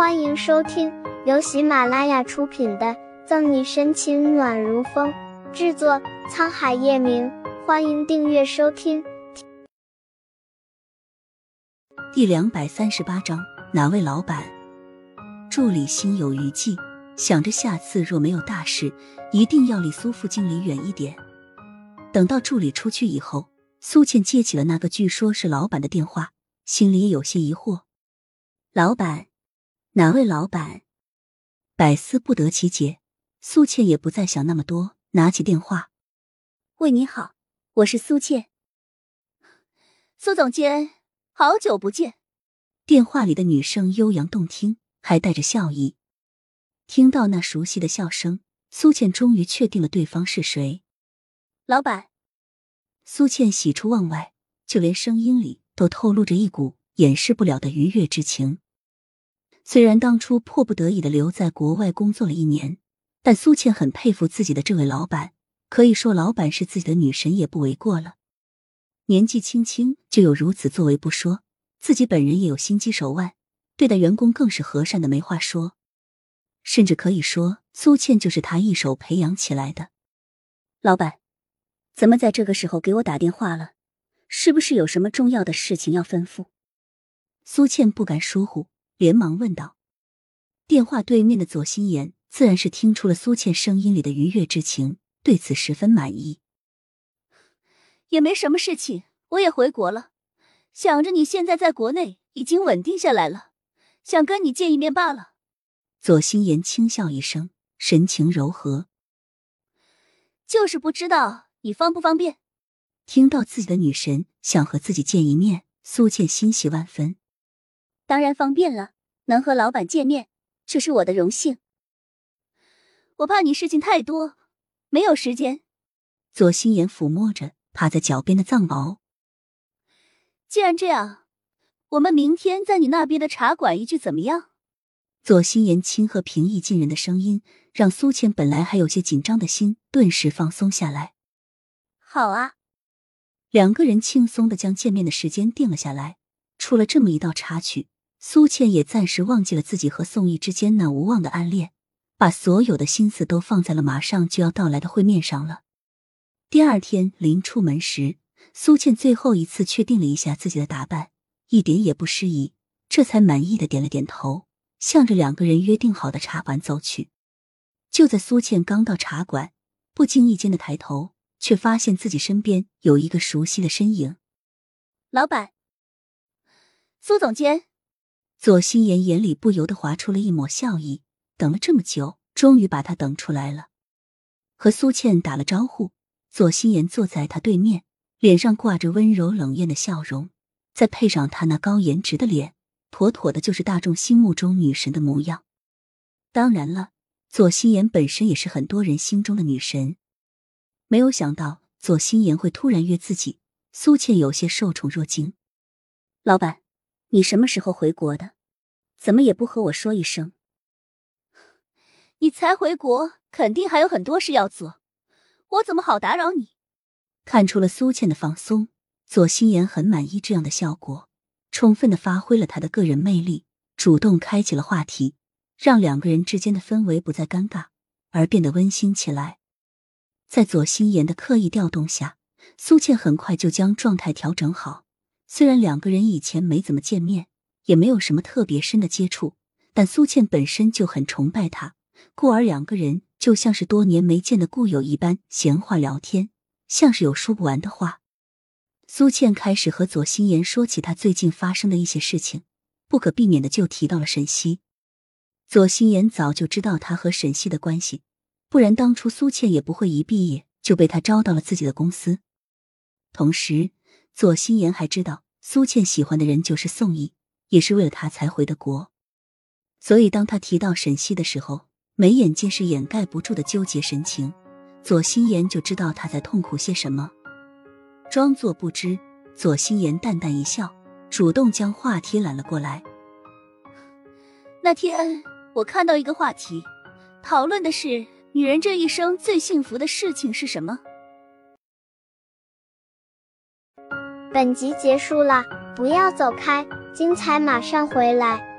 欢迎收听由喜马拉雅出品的《赠你深情暖如风》，制作沧海夜明。欢迎订阅收听。第两百三十八章，哪位老板？助理心有余悸，想着下次若没有大事，一定要离苏副经理远一点。等到助理出去以后，苏倩接起了那个据说是老板的电话，心里有些疑惑。老板。哪位老板？百思不得其解。苏倩也不再想那么多，拿起电话：“喂，你好，我是苏倩。苏总监，好久不见。”电话里的女声悠扬动听，还带着笑意。听到那熟悉的笑声，苏倩终于确定了对方是谁。老板，苏倩喜出望外，就连声音里都透露着一股掩饰不了的愉悦之情。虽然当初迫不得已的留在国外工作了一年，但苏倩很佩服自己的这位老板，可以说老板是自己的女神也不为过了。年纪轻轻就有如此作为不说，自己本人也有心机手腕，对待员工更是和善的没话说，甚至可以说苏倩就是他一手培养起来的。老板，怎么在这个时候给我打电话了？是不是有什么重要的事情要吩咐？苏倩不敢疏忽。连忙问道：“电话对面的左心言自然是听出了苏倩声音里的愉悦之情，对此十分满意。也没什么事情，我也回国了，想着你现在在国内已经稳定下来了，想跟你见一面罢了。”左心言轻笑一声，神情柔和：“就是不知道你方不方便。”听到自己的女神想和自己见一面，苏倩欣喜万分。当然方便了，能和老板见面，这是我的荣幸。我怕你事情太多，没有时间。左心言抚摸着趴在脚边的藏獒。既然这样，我们明天在你那边的茶馆一聚怎么样？左心言亲和平易近人的声音，让苏倩本来还有些紧张的心顿时放松下来。好啊，两个人轻松的将见面的时间定了下来。出了这么一道插曲。苏倩也暂时忘记了自己和宋毅之间那无望的暗恋，把所有的心思都放在了马上就要到来的会面上了。第二天临出门时，苏倩最后一次确定了一下自己的打扮，一点也不失仪，这才满意的点了点头，向着两个人约定好的茶馆走去。就在苏倩刚到茶馆，不经意间的抬头，却发现自己身边有一个熟悉的身影。老板，苏总监。左心言眼里不由得划出了一抹笑意，等了这么久，终于把他等出来了。和苏倩打了招呼，左心言坐在他对面，脸上挂着温柔冷艳的笑容，再配上他那高颜值的脸，妥妥的就是大众心目中女神的模样。当然了，左心言本身也是很多人心中的女神。没有想到左心言会突然约自己，苏倩有些受宠若惊。老板。你什么时候回国的？怎么也不和我说一声？你才回国，肯定还有很多事要做，我怎么好打扰你？看出了苏倩的放松，左心言很满意这样的效果，充分的发挥了他的个人魅力，主动开启了话题，让两个人之间的氛围不再尴尬，而变得温馨起来。在左心言的刻意调动下，苏倩很快就将状态调整好。虽然两个人以前没怎么见面，也没有什么特别深的接触，但苏倩本身就很崇拜他，故而两个人就像是多年没见的故友一般闲话聊天，像是有说不完的话。苏倩开始和左心言说起他最近发生的一些事情，不可避免的就提到了沈西。左心言早就知道他和沈西的关系，不然当初苏倩也不会一毕业就被他招到了自己的公司，同时。左心言还知道苏倩喜欢的人就是宋毅，也是为了他才回的国。所以当他提到沈西的时候，眉眼间是掩盖不住的纠结神情。左心言就知道他在痛苦些什么，装作不知。左心言淡淡一笑，主动将话题揽了过来。那天我看到一个话题，讨论的是女人这一生最幸福的事情是什么。本集结束了，不要走开，精彩马上回来。